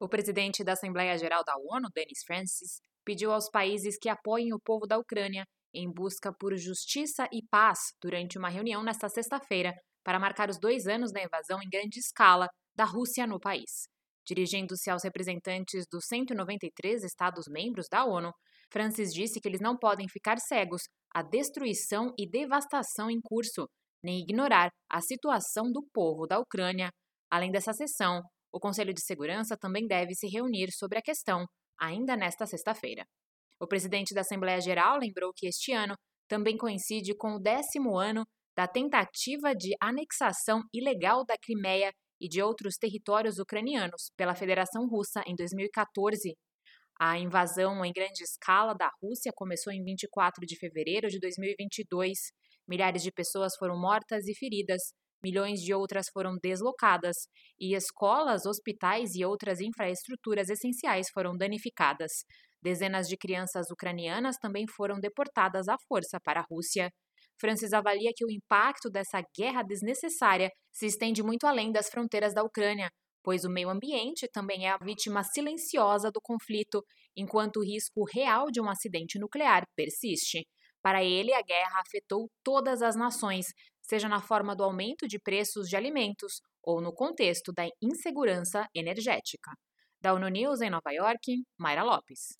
O presidente da Assembleia Geral da ONU, Denis Francis, pediu aos países que apoiem o povo da Ucrânia em busca por justiça e paz durante uma reunião nesta sexta-feira para marcar os dois anos da invasão em grande escala da Rússia no país. Dirigindo-se aos representantes dos 193 Estados-membros da ONU, Francis disse que eles não podem ficar cegos à destruição e devastação em curso, nem ignorar a situação do povo da Ucrânia. Além dessa sessão, o Conselho de Segurança também deve se reunir sobre a questão, ainda nesta sexta-feira. O presidente da Assembleia Geral lembrou que este ano também coincide com o décimo ano da tentativa de anexação ilegal da Crimeia e de outros territórios ucranianos pela Federação Russa em 2014. A invasão em grande escala da Rússia começou em 24 de fevereiro de 2022. Milhares de pessoas foram mortas e feridas, milhões de outras foram deslocadas e escolas, hospitais e outras infraestruturas essenciais foram danificadas. Dezenas de crianças ucranianas também foram deportadas à força para a Rússia. Francis avalia que o impacto dessa guerra desnecessária se estende muito além das fronteiras da Ucrânia, pois o meio ambiente também é a vítima silenciosa do conflito, enquanto o risco real de um acidente nuclear persiste. Para ele, a guerra afetou todas as nações, seja na forma do aumento de preços de alimentos ou no contexto da insegurança energética. Da ONU News em Nova York, Mayra Lopes.